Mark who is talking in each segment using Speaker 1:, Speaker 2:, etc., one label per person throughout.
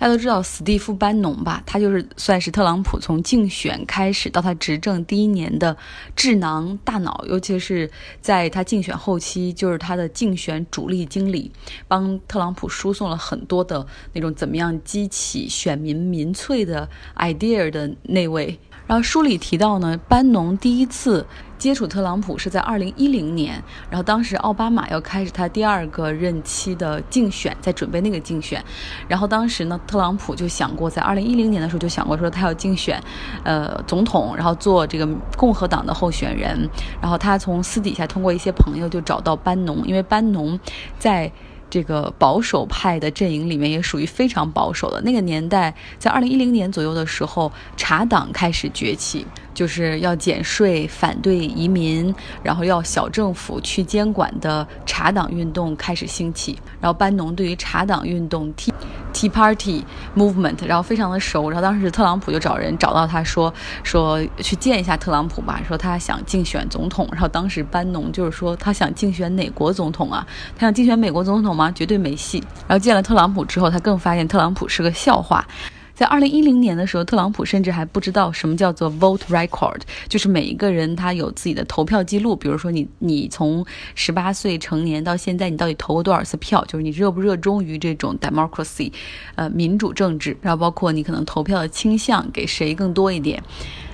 Speaker 1: 大家都知道史蒂夫·班农吧？他就是算是特朗普从竞选开始到他执政第一年的智囊大脑，尤其是在他竞选后期，就是他的竞选主力经理，帮特朗普输送了很多的那种怎么样激起选民民粹的 idea 的那位。然后书里提到呢，班农第一次接触特朗普是在二零一零年，然后当时奥巴马要开始他第二个任期的竞选，在准备那个竞选，然后当时呢，特朗普就想过在二零一零年的时候就想过说他要竞选，呃，总统，然后做这个共和党的候选人，然后他从私底下通过一些朋友就找到班农，因为班农在。这个保守派的阵营里面也属于非常保守的。那个年代，在二零一零年左右的时候，茶党开始崛起，就是要减税、反对移民，然后要小政府去监管的茶党运动开始兴起。然后班农对于茶党运动替。Tea Party Movement，然后非常的熟，然后当时特朗普就找人找到他说说去见一下特朗普吧，说他想竞选总统，然后当时班农就是说他想竞选哪国总统啊？他想竞选美国总统吗？绝对没戏。然后见了特朗普之后，他更发现特朗普是个笑话。在二零一零年的时候，特朗普甚至还不知道什么叫做 vote record，就是每一个人他有自己的投票记录。比如说你你从十八岁成年到现在，你到底投过多少次票？就是你热不热衷于这种 democracy，呃，民主政治。然后包括你可能投票的倾向给谁更多一点。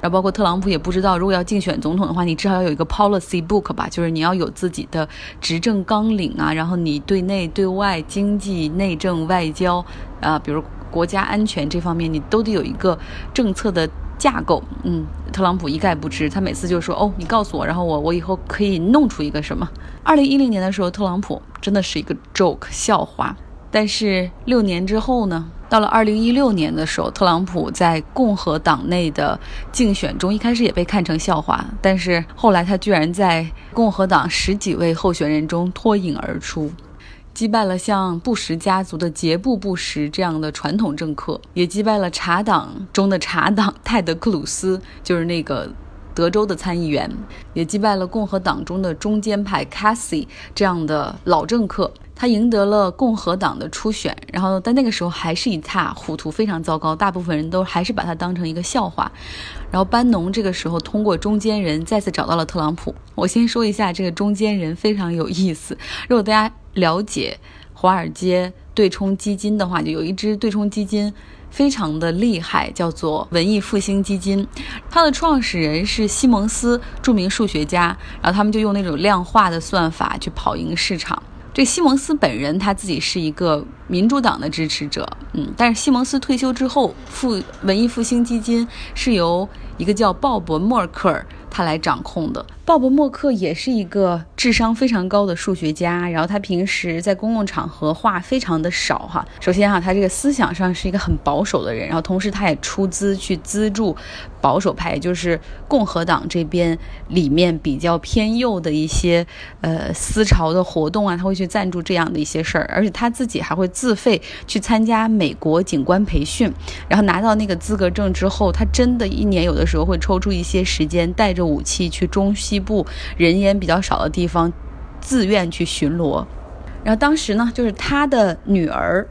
Speaker 1: 然后包括特朗普也不知道，如果要竞选总统的话，你至少要有一个 policy book 吧，就是你要有自己的执政纲领啊。然后你对内对外经济、内政、外交啊，比如。国家安全这方面，你都得有一个政策的架构。嗯，特朗普一概不知，他每次就说：“哦，你告诉我，然后我我以后可以弄出一个什么。”二零一零年的时候，特朗普真的是一个 joke 笑话。但是六年之后呢，到了二零一六年的时候，特朗普在共和党内的竞选中，一开始也被看成笑话，但是后来他居然在共和党十几位候选人中脱颖而出。击败了像布什家族的杰布·布什这样的传统政客，也击败了茶党中的茶党泰德·克鲁斯，就是那个德州的参议员，也击败了共和党中的中间派 Cassie 这样的老政客。他赢得了共和党的初选，然后但那个时候还是一塌糊涂，非常糟糕。大部分人都还是把他当成一个笑话。然后班农这个时候通过中间人再次找到了特朗普。我先说一下这个中间人非常有意思。如果大家了解华尔街对冲基金的话，就有一支对冲基金非常的厉害，叫做文艺复兴基金。它的创始人是西蒙斯，著名数学家。然后他们就用那种量化的算法去跑赢市场。这西蒙斯本人他自己是一个民主党的支持者，嗯，但是西蒙斯退休之后，复文艺复兴基金是由一个叫鲍勃默克尔他来掌控的。鲍勃默克也是一个智商非常高的数学家，然后他平时在公共场合话非常的少哈。首先哈，他这个思想上是一个很保守的人，然后同时他也出资去资助保守派，就是共和党这边里面比较偏右的一些呃思潮的活动啊，他会去赞助这样的一些事儿，而且他自己还会自费去参加美国警官培训，然后拿到那个资格证之后，他真的一年有的时候会抽出一些时间，带着武器去中西。部人烟比较少的地方，自愿去巡逻。然后当时呢，就是他的女儿，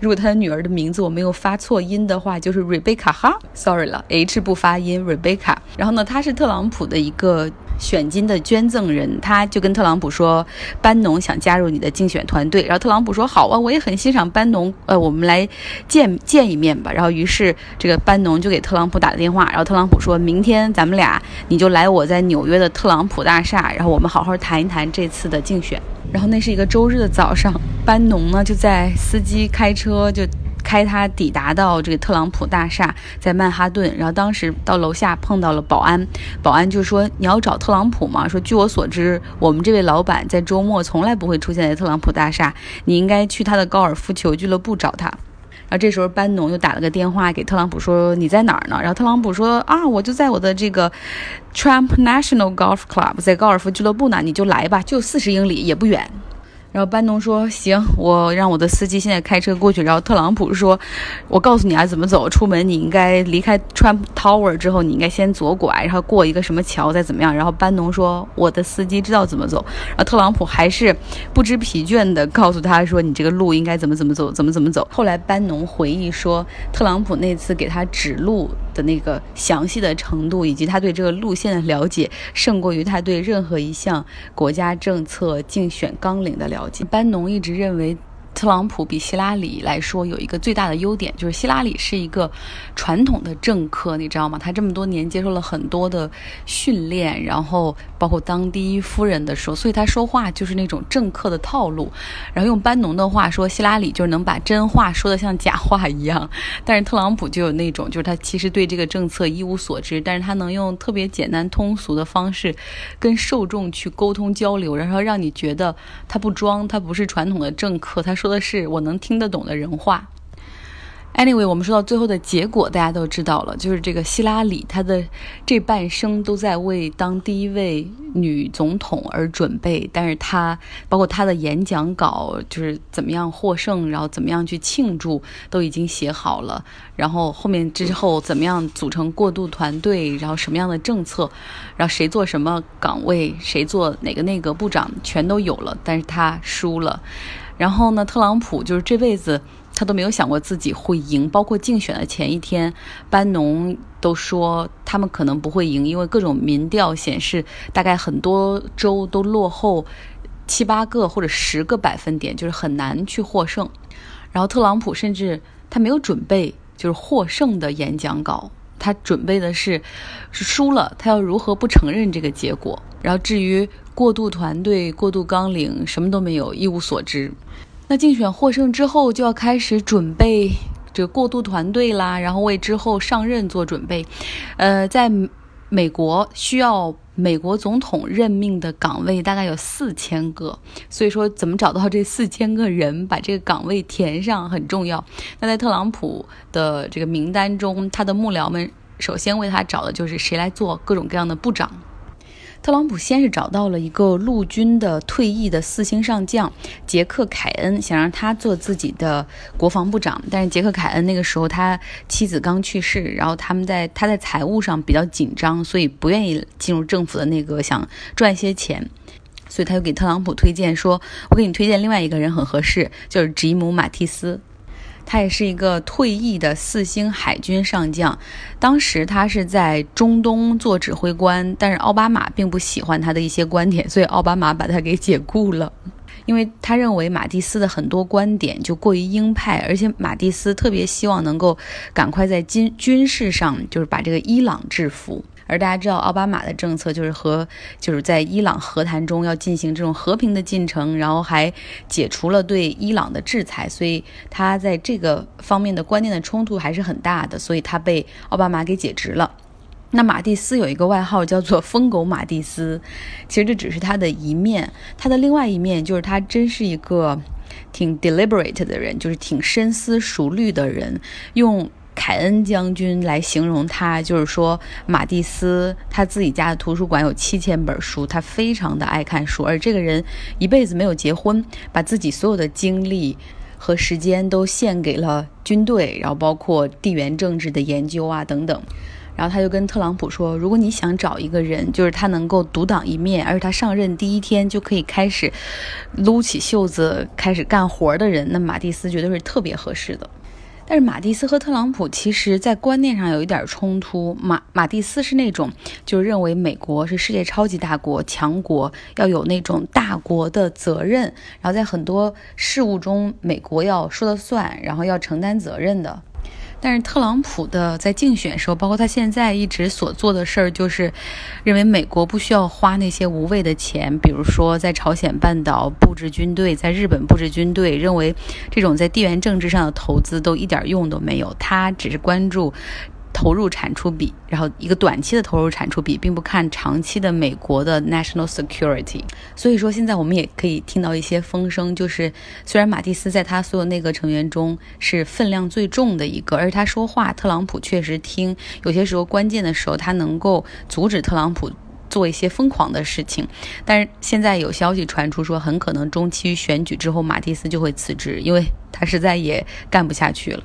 Speaker 1: 如果他的女儿的名字我没有发错音的话，就是 Rebecca 哈，sorry 了，H 不发音，Rebecca。然后呢，他是特朗普的一个。选金的捐赠人，他就跟特朗普说：“班农想加入你的竞选团队。”然后特朗普说：“好啊，我也很欣赏班农，呃，我们来见见一面吧。”然后于是这个班农就给特朗普打了电话，然后特朗普说明天咱们俩你就来我在纽约的特朗普大厦，然后我们好好谈一谈这次的竞选。然后那是一个周日的早上，班农呢就在司机开车就。开他抵达到这个特朗普大厦，在曼哈顿，然后当时到楼下碰到了保安，保安就说：“你要找特朗普吗？”说：“据我所知，我们这位老板在周末从来不会出现在特朗普大厦，你应该去他的高尔夫球俱乐部找他。”然后这时候班农又打了个电话给特朗普说：“你在哪儿呢？”然后特朗普说：“啊，我就在我的这个 Trump National Golf Club，在高尔夫俱乐部呢，你就来吧，就四十英里，也不远。”然后班农说：“行，我让我的司机现在开车过去。”然后特朗普说：“我告诉你啊，怎么走。出门你应该离开 Trump Tower 之后，你应该先左拐，然后过一个什么桥，再怎么样。”然后班农说：“我的司机知道怎么走。”然后特朗普还是不知疲倦地告诉他说：“你这个路应该怎么怎么走，怎么怎么走。”后来班农回忆说，特朗普那次给他指路的那个详细的程度，以及他对这个路线的了解，胜过于他对任何一项国家政策竞选纲领的了解。班农一直认为。特朗普比希拉里来说有一个最大的优点，就是希拉里是一个传统的政客，你知道吗？他这么多年接受了很多的训练，然后包括当第一夫人的时候，所以他说话就是那种政客的套路。然后用班农的话说，希拉里就是能把真话说的像假话一样，但是特朗普就有那种，就是他其实对这个政策一无所知，但是他能用特别简单通俗的方式跟受众去沟通交流，然后让你觉得他不装，他不是传统的政客，他说。说的是我能听得懂的人话。Anyway，我们说到最后的结果，大家都知道了，就是这个希拉里，她的这半生都在为当第一位女总统而准备。但是她包括她的演讲稿，就是怎么样获胜，然后怎么样去庆祝，都已经写好了。然后后面之后怎么样组成过渡团队，然后什么样的政策，然后谁做什么岗位，谁做哪个内阁部长，全都有了。但是她输了。然后呢，特朗普就是这辈子他都没有想过自己会赢，包括竞选的前一天，班农都说他们可能不会赢，因为各种民调显示，大概很多州都落后七八个或者十个百分点，就是很难去获胜。然后特朗普甚至他没有准备就是获胜的演讲稿，他准备的是是输了，他要如何不承认这个结果。然后至于。过渡团队、过渡纲领什么都没有，一无所知。那竞选获胜之后，就要开始准备这个过渡团队啦，然后为之后上任做准备。呃，在美国需要美国总统任命的岗位大概有四千个，所以说怎么找到这四千个人把这个岗位填上很重要。那在特朗普的这个名单中，他的幕僚们首先为他找的就是谁来做各种各样的部长。特朗普先是找到了一个陆军的退役的四星上将杰克·凯恩，想让他做自己的国防部长。但是杰克·凯恩那个时候他妻子刚去世，然后他们在他在财务上比较紧张，所以不愿意进入政府的那个，想赚一些钱，所以他就给特朗普推荐说：“我给你推荐另外一个人很合适，就是吉姆·马蒂斯。”他也是一个退役的四星海军上将，当时他是在中东做指挥官，但是奥巴马并不喜欢他的一些观点，所以奥巴马把他给解雇了，因为他认为马蒂斯的很多观点就过于鹰派，而且马蒂斯特别希望能够赶快在军军事上就是把这个伊朗制服。而大家知道，奥巴马的政策就是和就是在伊朗和谈中要进行这种和平的进程，然后还解除了对伊朗的制裁，所以他在这个方面的观念的冲突还是很大的，所以他被奥巴马给解职了。那马蒂斯有一个外号叫做“疯狗马蒂斯”，其实这只是他的一面，他的另外一面就是他真是一个挺 deliberate 的人，就是挺深思熟虑的人，用。凯恩将军来形容他，就是说马蒂斯他自己家的图书馆有七千本书，他非常的爱看书，而这个人一辈子没有结婚，把自己所有的精力和时间都献给了军队，然后包括地缘政治的研究啊等等。然后他就跟特朗普说，如果你想找一个人，就是他能够独当一面，而且他上任第一天就可以开始撸起袖子开始干活的人，那马蒂斯绝对是特别合适的。但是马蒂斯和特朗普其实在观念上有一点冲突。马马蒂斯是那种就认为美国是世界超级大国、强国，要有那种大国的责任，然后在很多事物中美国要说了算，然后要承担责任的。但是特朗普的在竞选时候，包括他现在一直所做的事儿，就是认为美国不需要花那些无谓的钱，比如说在朝鲜半岛布置军队，在日本布置军队，认为这种在地缘政治上的投资都一点用都没有。他只是关注。投入产出比，然后一个短期的投入产出比，并不看长期的美国的 national security。所以说，现在我们也可以听到一些风声，就是虽然马蒂斯在他所有内阁成员中是分量最重的一个，而他说话，特朗普确实听，有些时候关键的时候，他能够阻止特朗普做一些疯狂的事情。但是现在有消息传出说，很可能中期选举之后，马蒂斯就会辞职，因为他实在也干不下去了。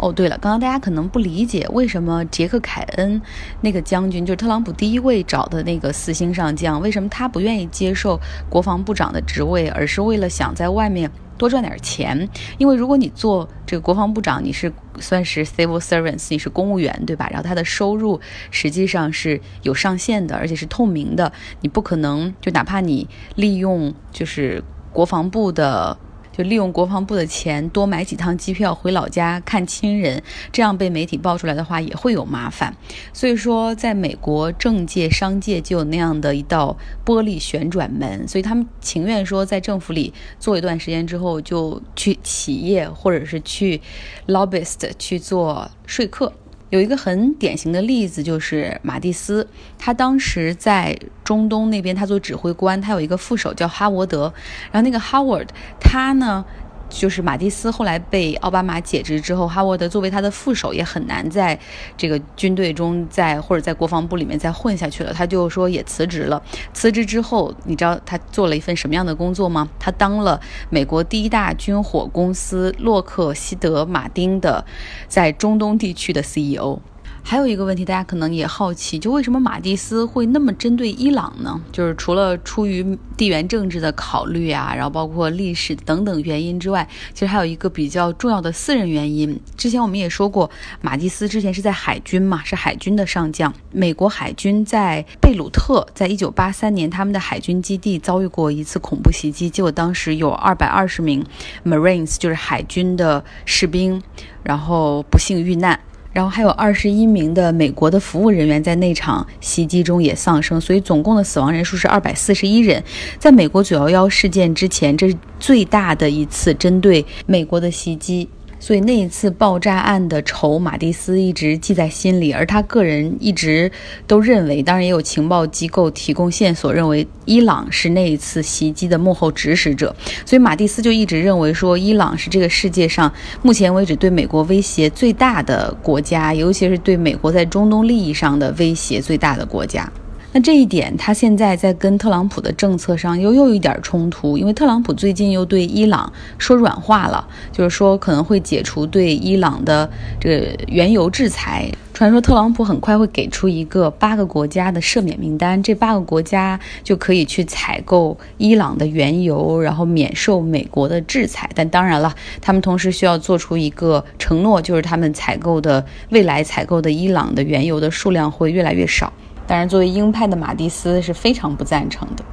Speaker 1: 哦，对了，刚刚大家可能不理解为什么杰克凯恩那个将军，就是特朗普第一位找的那个四星上将，为什么他不愿意接受国防部长的职位，而是为了想在外面多赚点钱？因为如果你做这个国防部长，你是算是 civil servants，你是公务员，对吧？然后他的收入实际上是有上限的，而且是透明的，你不可能就哪怕你利用就是国防部的。就利用国防部的钱多买几趟机票回老家看亲人，这样被媒体爆出来的话也会有麻烦。所以说，在美国政界、商界就有那样的一道玻璃旋转门，所以他们情愿说在政府里做一段时间之后，就去企业或者是去 lobbyist 去做说客。有一个很典型的例子，就是马蒂斯，他当时在中东那边，他做指挥官，他有一个副手叫哈沃德，然后那个哈勃德他呢。就是马蒂斯后来被奥巴马解职之后，哈沃德作为他的副手也很难在这个军队中在或者在国防部里面再混下去了。他就说也辞职了。辞职之后，你知道他做了一份什么样的工作吗？他当了美国第一大军火公司洛克希德马丁的在中东地区的 CEO。还有一个问题，大家可能也好奇，就为什么马蒂斯会那么针对伊朗呢？就是除了出于地缘政治的考虑啊，然后包括历史等等原因之外，其实还有一个比较重要的私人原因。之前我们也说过，马蒂斯之前是在海军嘛，是海军的上将。美国海军在贝鲁特，在一九八三年，他们的海军基地遭遇过一次恐怖袭击，结果当时有二百二十名 Marines，就是海军的士兵，然后不幸遇难。然后还有二十一名的美国的服务人员在那场袭击中也丧生，所以总共的死亡人数是二百四十一人。在美国九幺幺事件之前，这是最大的一次针对美国的袭击。所以那一次爆炸案的仇，马蒂斯一直记在心里，而他个人一直都认为，当然也有情报机构提供线索，认为伊朗是那一次袭击的幕后指使者。所以马蒂斯就一直认为说，伊朗是这个世界上目前为止对美国威胁最大的国家，尤其是对美国在中东利益上的威胁最大的国家。那这一点，他现在在跟特朗普的政策上又又有一点冲突，因为特朗普最近又对伊朗说软话了，就是说可能会解除对伊朗的这个原油制裁。传说特朗普很快会给出一个八个国家的赦免名单，这八个国家就可以去采购伊朗的原油，然后免受美国的制裁。但当然了，他们同时需要做出一个承诺，就是他们采购的未来采购的伊朗的原油的数量会越来越少。当然，作为鹰派的马蒂斯是非常不赞成的。